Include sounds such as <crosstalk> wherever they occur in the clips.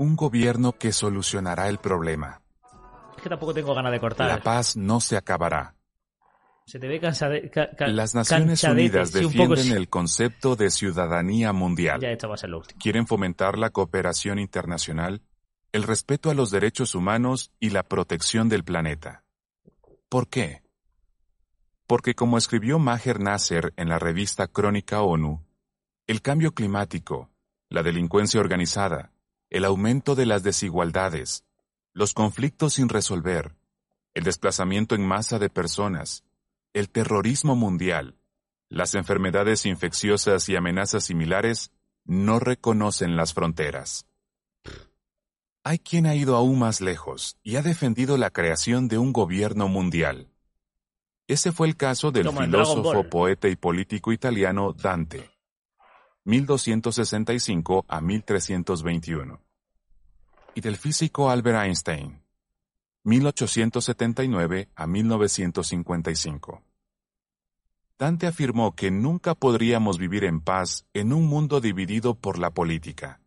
Un gobierno que solucionará el problema. Es que tampoco tengo ganas de cortar. La paz no se acabará. Se te ve cansade, ca, ca, Las Naciones Unidas poco defienden el concepto de ciudadanía mundial. Ya esto va a ser lo último. Quieren fomentar la cooperación internacional, el respeto a los derechos humanos y la protección del planeta. ¿Por qué? Porque como escribió Maher Nasser en la revista Crónica ONU, el cambio climático, la delincuencia organizada, el aumento de las desigualdades, los conflictos sin resolver, el desplazamiento en masa de personas, el terrorismo mundial, las enfermedades infecciosas y amenazas similares no reconocen las fronteras. Hay quien ha ido aún más lejos y ha defendido la creación de un gobierno mundial. Ese fue el caso del Como filósofo, poeta y político italiano Dante, 1265 a 1321, y del físico Albert Einstein, 1879 a 1955. Dante afirmó que nunca podríamos vivir en paz en un mundo dividido por la política.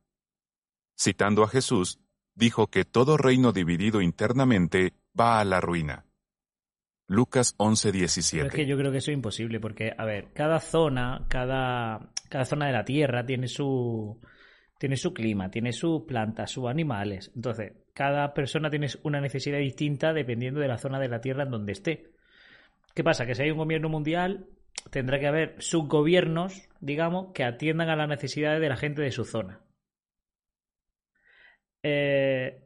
Citando a Jesús, dijo que todo reino dividido internamente va a la ruina. Lucas Pero es que 11:17. yo creo que eso es imposible, porque, a ver, cada zona, cada, cada zona de la Tierra tiene su, tiene su clima, tiene sus plantas, sus animales. Entonces, cada persona tiene una necesidad distinta dependiendo de la zona de la Tierra en donde esté. ¿Qué pasa? Que si hay un gobierno mundial, tendrá que haber subgobiernos, digamos, que atiendan a las necesidades de la gente de su zona. Eh,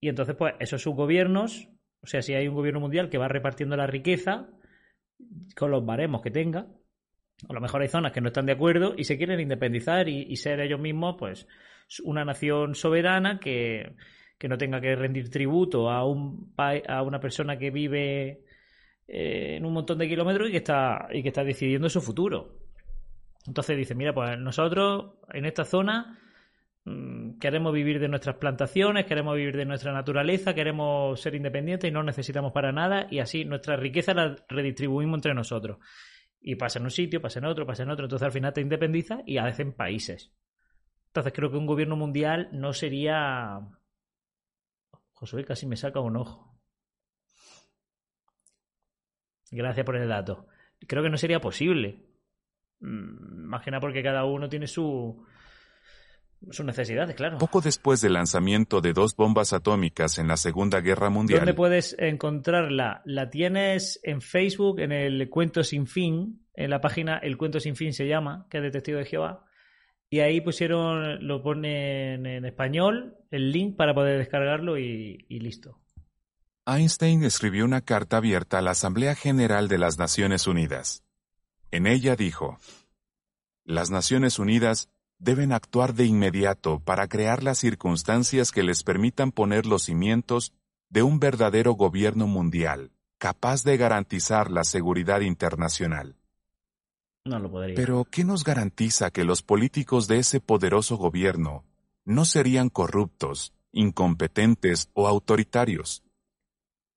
y entonces, pues, esos subgobiernos, o sea, si hay un gobierno mundial que va repartiendo la riqueza con los baremos que tenga, a lo mejor hay zonas que no están de acuerdo y se quieren independizar y, ser ellos mismos, pues, una nación soberana que, que no tenga que rendir tributo a un a una persona que vive eh, en un montón de kilómetros y que está y que está decidiendo su futuro. Entonces dice, mira, pues nosotros en esta zona queremos vivir de nuestras plantaciones, queremos vivir de nuestra naturaleza, queremos ser independientes y no necesitamos para nada y así nuestra riqueza la redistribuimos entre nosotros. Y pasa en un sitio, pasa en otro, pasa en otro, entonces al final te independizas y hacen países. Entonces creo que un gobierno mundial no sería... Josué casi me saca un ojo. Gracias por el dato. Creo que no sería posible. Mm, Más que nada porque cada uno tiene su, sus necesidades, claro. Poco después del lanzamiento de dos bombas atómicas en la Segunda Guerra Mundial, ¿Dónde puedes encontrarla? La tienes en Facebook, en el Cuento Sin Fin, en la página El Cuento Sin Fin se llama, que es de Testigo de Jehová. Y ahí pusieron, lo ponen en español, el link para poder descargarlo y, y listo. Einstein escribió una carta abierta a la Asamblea General de las Naciones Unidas. En ella dijo, Las Naciones Unidas deben actuar de inmediato para crear las circunstancias que les permitan poner los cimientos de un verdadero gobierno mundial, capaz de garantizar la seguridad internacional. No lo podría. Pero, ¿qué nos garantiza que los políticos de ese poderoso gobierno no serían corruptos, incompetentes o autoritarios?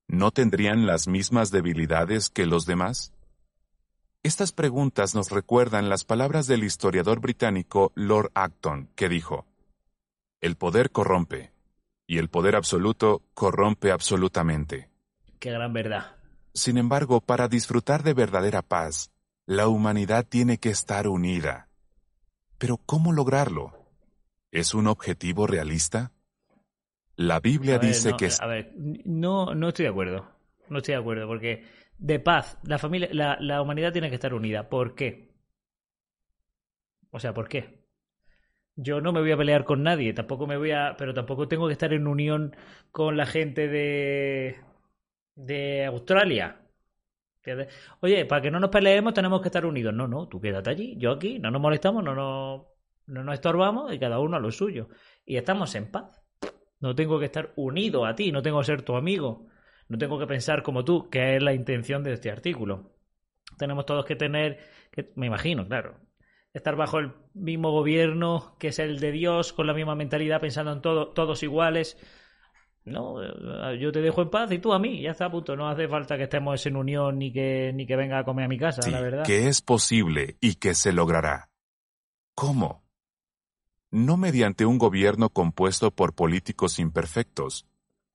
¿No tendrían las mismas debilidades que los demás? Estas preguntas nos recuerdan las palabras del historiador británico Lord Acton, que dijo, El poder corrompe, y el poder absoluto corrompe absolutamente. Qué gran verdad. Sin embargo, para disfrutar de verdadera paz, la humanidad tiene que estar unida. Pero ¿cómo lograrlo? ¿Es un objetivo realista? La Biblia ver, dice no, que A ver, no, no estoy de acuerdo. No estoy de acuerdo, porque de paz, la familia, la, la humanidad tiene que estar unida. ¿Por qué? O sea, ¿por qué? Yo no me voy a pelear con nadie, tampoco me voy a. Pero tampoco tengo que estar en unión con la gente de. de Australia. Oye, para que no nos peleemos tenemos que estar unidos. No, no, tú quédate allí, yo aquí, no nos molestamos, no nos, no nos estorbamos y cada uno a lo suyo. Y estamos en paz. No tengo que estar unido a ti, no tengo que ser tu amigo. No tengo que pensar como tú, que es la intención de este artículo. Tenemos todos que tener, que, me imagino, claro, estar bajo el mismo gobierno que es el de Dios, con la misma mentalidad, pensando en todo, todos iguales. No, eh, yo te dejo en paz y tú a mí, ya está a punto. No hace falta que estemos en unión ni que, ni que venga a comer a mi casa, la verdad. Que es posible y que se logrará. ¿Cómo? No mediante un gobierno compuesto por políticos imperfectos,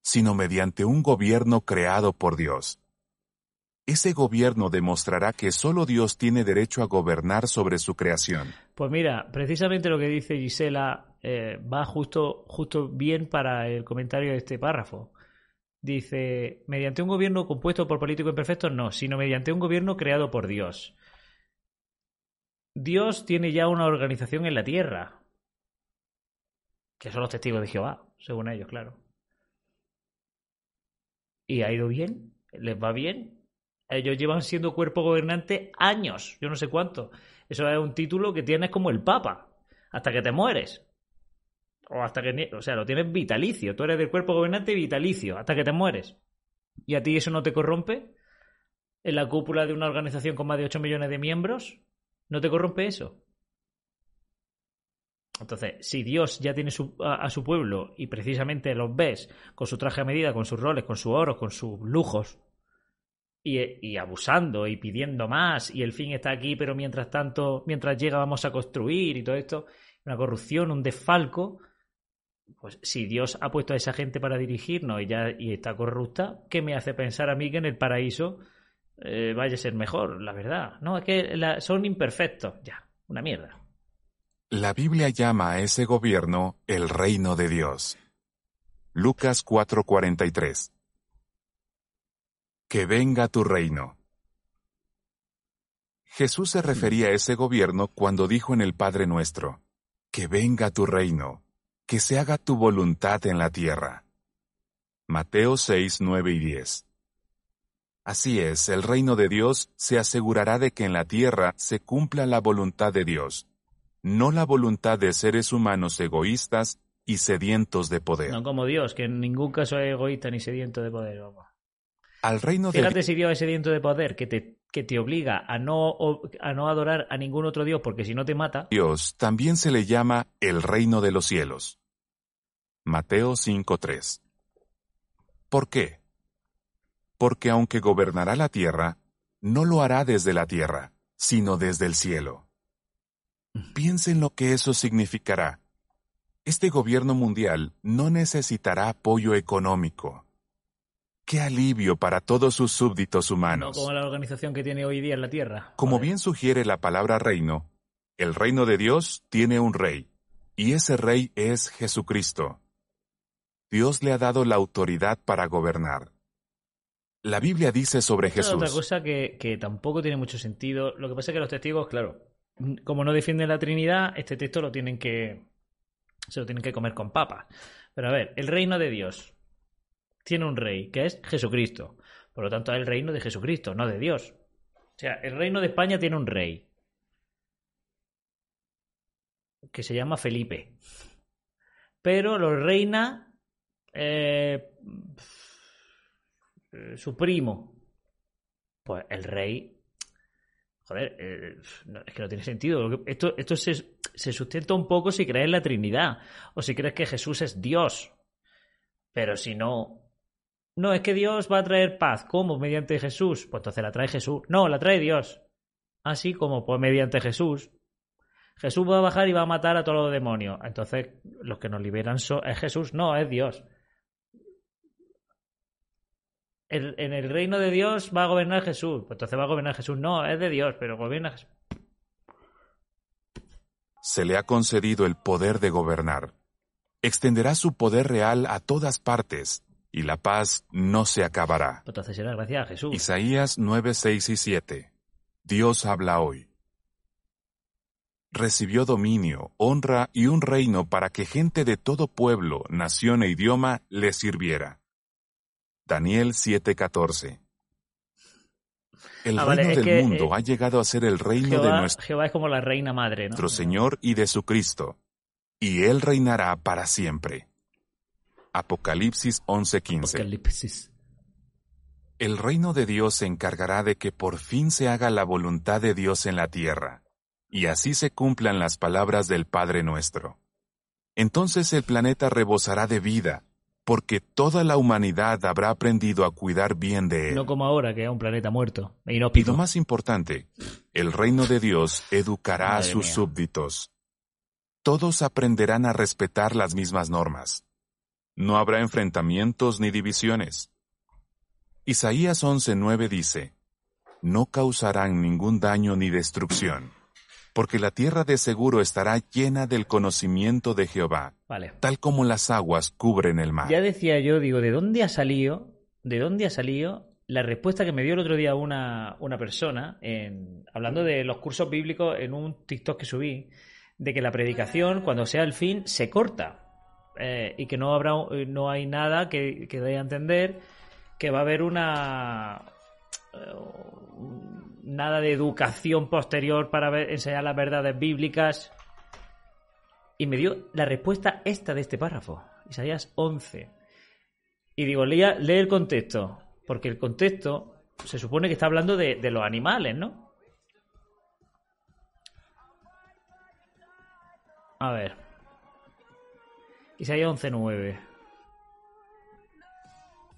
sino mediante un gobierno creado por Dios. Ese gobierno demostrará que solo Dios tiene derecho a gobernar sobre su creación. Pues mira, precisamente lo que dice Gisela eh, va justo, justo bien para el comentario de este párrafo. Dice, mediante un gobierno compuesto por políticos imperfectos, no, sino mediante un gobierno creado por Dios. Dios tiene ya una organización en la tierra, que son los testigos de Jehová, según ellos, claro. Y ha ido bien, les va bien, ellos llevan siendo cuerpo gobernante años, yo no sé cuánto. Eso es un título que tienes como el Papa, hasta que te mueres. O hasta que, o sea, lo tienes vitalicio. Tú eres del cuerpo gobernante vitalicio, hasta que te mueres. ¿Y a ti eso no te corrompe? ¿En la cúpula de una organización con más de 8 millones de miembros? ¿No te corrompe eso? Entonces, si Dios ya tiene a, a, su pueblo y precisamente los ves con su traje a medida, con sus roles, con su oro, con sus lujos, y, abusando y pidiendo más y el fin está aquí, pero mientras tanto, mientras llega vamos a construir y todo esto, una corrupción, un desfalco, pues si Dios ha puesto a esa gente para dirigirnos y ya y está corrupta, ¿qué me hace pensar a mí que en el paraíso eh, vaya a ser mejor? La verdad, no, es que son imperfectos, ya, una mierda. La Biblia llama a ese gobierno el reino de Dios. Lucas 4:43 que venga tu reino. Jesús se refería a ese gobierno cuando dijo en el Padre nuestro, que venga tu reino, que se haga tu voluntad en la tierra. Mateo 6, 9 y 10. Así es, el reino de Dios se asegurará de que en la tierra se cumpla la voluntad de Dios, no la voluntad de seres humanos egoístas y sedientos de poder. No como Dios, que en ningún caso es egoísta ni sediento de poder. Vamos al reino Fíjate si Dios ese viento de poder que te, que te obliga a no, a no adorar a ningún otro Dios porque si no te mata. Dios también se le llama el reino de los cielos. Mateo 5.3. ¿Por qué? Porque aunque gobernará la tierra, no lo hará desde la tierra, sino desde el cielo. Piensen lo que eso significará. Este gobierno mundial no necesitará apoyo económico Qué alivio para todos sus súbditos humanos. No como la organización que tiene hoy día en la Tierra. Como bien sugiere la palabra reino, el reino de Dios tiene un rey, y ese rey es Jesucristo. Dios le ha dado la autoridad para gobernar. La Biblia dice sobre Jesús. otra cosa que, que tampoco tiene mucho sentido. Lo que pasa es que los testigos, claro, como no defienden la Trinidad, este texto lo tienen que. se lo tienen que comer con papas. Pero a ver, el reino de Dios tiene un rey, que es Jesucristo. Por lo tanto, es el reino de Jesucristo, no de Dios. O sea, el reino de España tiene un rey. Que se llama Felipe. Pero lo reina eh, su primo. Pues el rey. Joder, eh, es que no tiene sentido. Esto, esto se, se sustenta un poco si crees en la Trinidad. O si crees que Jesús es Dios. Pero si no, no, es que Dios va a traer paz. ¿Cómo? Mediante Jesús. Pues entonces la trae Jesús. No, la trae Dios. Así como, pues mediante Jesús. Jesús va a bajar y va a matar a todos los demonios. Entonces, los que nos liberan son, es Jesús. No, es Dios. En el reino de Dios va a gobernar Jesús. Pues entonces va a gobernar Jesús. No, es de Dios, pero gobierna Jesús. Se le ha concedido el poder de gobernar. Extenderá su poder real a todas partes y la paz no se acabará. Entonces será gracias a Jesús. Isaías 9, 6 y 7. Dios habla hoy. Recibió dominio, honra y un reino para que gente de todo pueblo, nación e idioma le sirviera. Daniel 7:14. El ah, reino del mundo eh, ha llegado a ser el reino de nuestro Jehová es como la reina madre, nuestro Señor y de su Cristo, y Él reinará para siempre. Apocalipsis 11:15. Apocalipsis. El reino de Dios se encargará de que por fin se haga la voluntad de Dios en la tierra, y así se cumplan las palabras del Padre nuestro. Entonces el planeta rebosará de vida, porque toda la humanidad habrá aprendido a cuidar bien de él. No como ahora, que es un planeta muerto. E Y lo más importante, el reino de Dios educará a sus mía. súbditos. Todos aprenderán a respetar las mismas normas. No habrá enfrentamientos ni divisiones. Isaías 11:9 dice, No causarán ningún daño ni destrucción, porque la tierra de seguro estará llena del conocimiento de Jehová, Vale. tal como las aguas cubren el mar. Ya decía yo, digo, ¿de dónde ha salido? ¿De dónde ha salido la respuesta que me dio el otro día una, una persona en, hablando de los cursos bíblicos en un TikTok que subí, de que la predicación, cuando sea el fin, se corta. Eh, y que no habrá no hay nada que, que dé a entender que va a haber una eh, nada de educación posterior para enseñar las verdades bíblicas y me dio la respuesta esta de este párrafo, Isaías 11. Y digo, lee el contexto, porque el contexto se supone que está hablando de, de los animales, ¿no? A ver. Isaías 11.9.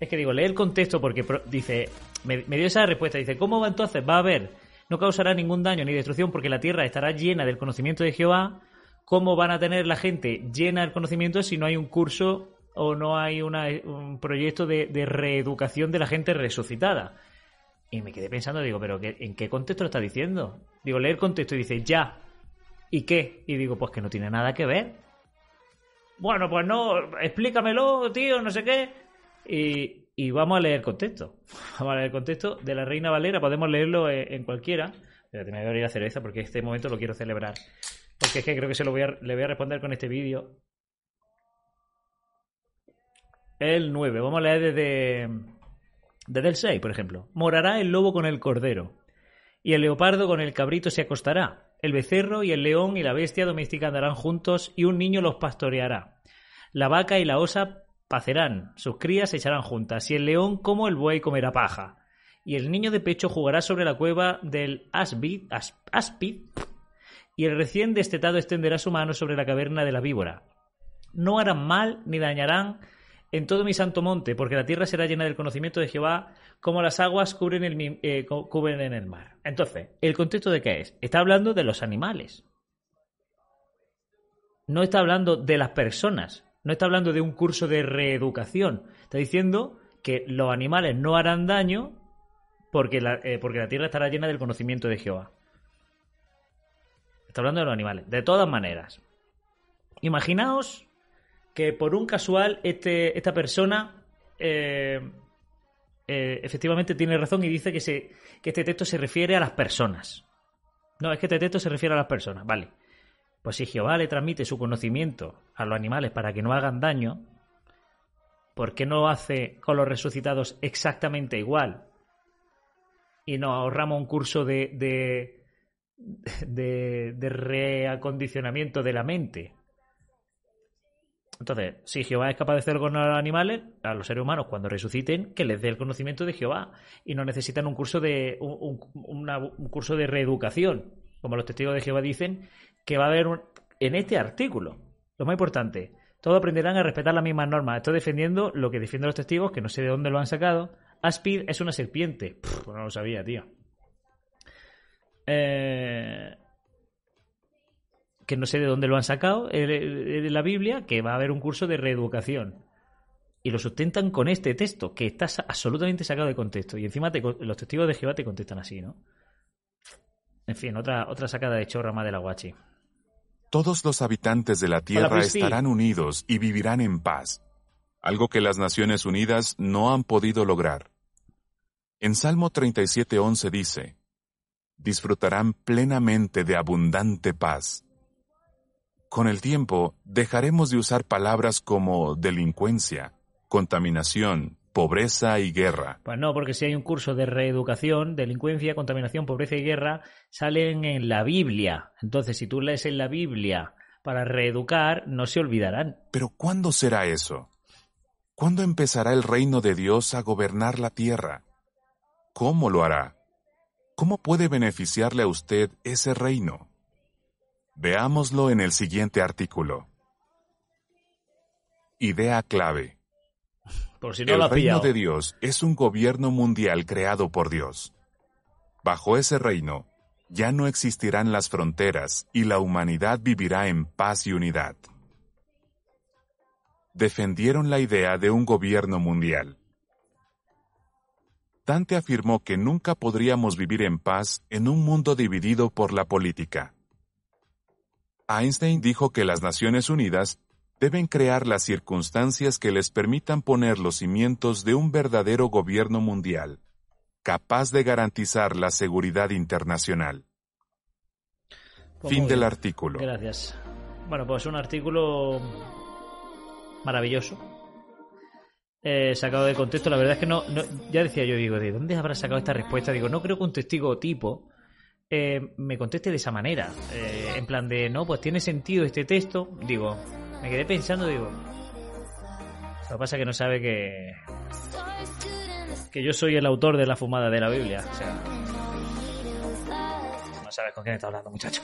Es que digo, lee el contexto porque dice, me, dio esa respuesta, dice, ¿cómo va entonces? Va a haber, no causará ningún daño ni destrucción porque la tierra estará llena del conocimiento de Jehová. ¿Cómo van a tener la gente llena del conocimiento si no hay un curso o no hay un proyecto de, reeducación de la gente resucitada? Y me quedé pensando, digo, ¿pero qué- en qué contexto está diciendo? Digo, lee el contexto y dice, ya. ¿Y qué? Y digo, pues que no tiene nada que ver. Bueno, pues no, explícamelo, tío, no sé qué. Y, y vamos a leer el contexto. <laughs> Vamos a leer el contexto de la Reina Valera. Podemos leerlo en, en cualquiera. Voy a abrir la cerveza porque este momento lo quiero celebrar. Porque es que creo que se lo voy a, le voy a responder con este vídeo. El 9. Vamos a leer desde, desde el 6, por ejemplo. Morará el lobo con el cordero. Y el leopardo con el cabrito se acostará. El becerro y el león y la bestia doméstica andarán juntos y un niño los pastoreará. La vaca y la osa pacerán, sus crías se echarán juntas, y el león como el buey comerá paja. Y el niño de pecho jugará sobre la cueva del áspid, áspid, y el recién destetado extenderá su mano sobre la caverna de la víbora. No harán mal ni dañarán en todo mi santo monte, porque la tierra será llena del conocimiento de Jehová, como las aguas cubren, el, eh, cu- cubren en el mar. Entonces, ¿el contexto de qué es? Está hablando de los animales. No está hablando de las personas. No está hablando de un curso de reeducación. Está diciendo que los animales no harán daño porque la, eh, porque la tierra estará llena del conocimiento de Jehová. Está hablando de los animales. De todas maneras. Imaginaos que por un casual este, esta persona eh, eh, efectivamente tiene razón y dice que, que este texto se refiere a las personas. No, es que este texto se refiere a las personas, vale. Pues si Jehová le transmite su conocimiento a los animales para que no hagan daño, ¿por qué no hace con los resucitados exactamente igual? Y nos ahorramos un curso de, de, de, de reacondicionamiento de la mente. Entonces, si Jehová es capaz de hacerlo con los animales, a los seres humanos, cuando resuciten, que les dé el conocimiento de Jehová. Y no necesitan un curso de, un curso de reeducación, como los testigos de Jehová dicen, que va a haber un- en este artículo. Lo más importante, todos aprenderán a respetar las mismas normas. Estoy defendiendo lo que defienden los testigos, que no sé de dónde lo han sacado. Aspid es una serpiente. Pues no lo sabía, tío. Eh, que no sé de dónde lo han sacado eh, de la Biblia, que va a haber un curso de reeducación. Y lo sustentan con este texto, que está absolutamente sacado de contexto. Y encima te los testigos de Jehová te contestan así, ¿no? En fin, otra, otra sacada de chorra más de la guachi. Todos los habitantes de la tierra estarán unidos y vivirán en paz, algo que las Naciones Unidas no han podido lograr. En Salmo 37.11 dice, disfrutarán plenamente de abundante paz. Con el tiempo, dejaremos de usar palabras como delincuencia, contaminación, pobreza y guerra. Pues no, porque si hay un curso de reeducación, delincuencia, contaminación, pobreza y guerra, salen en la Biblia. Entonces, si tú lees en la Biblia para reeducar, no se olvidarán. Pero ¿cuándo será eso? ¿Cuándo empezará el reino de Dios a gobernar la tierra? ¿Cómo lo hará? ¿Cómo puede beneficiarle a usted ese reino? Veámoslo en el siguiente artículo. Idea clave. Por si no el lo reino de Dios es un gobierno mundial creado por Dios. Bajo ese reino, ya no existirán las fronteras y la humanidad vivirá en paz y unidad. Defendieron la idea de un gobierno mundial. Dante afirmó que nunca podríamos vivir en paz en un mundo dividido por la política. Einstein dijo que las Naciones Unidas deben crear las circunstancias que les permitan poner los cimientos de un verdadero gobierno mundial, capaz de garantizar la seguridad internacional. Pues fin del artículo. Gracias. Bueno, pues un artículo maravilloso. Eh, sacado de contexto. La verdad es que no, no- Ya decía yo, digo, ¿de dónde habrá sacado esta respuesta? Digo, no creo que un testigo tipo eh, me conteste de esa manera. Eh, en plan de, no, pues tiene sentido este texto. Digo, me quedé pensando, digo. Lo que pasa es que no sabe que. que yo soy el autor de la fumada de la Biblia. O sea. No sabes con quién está hablando, muchacho.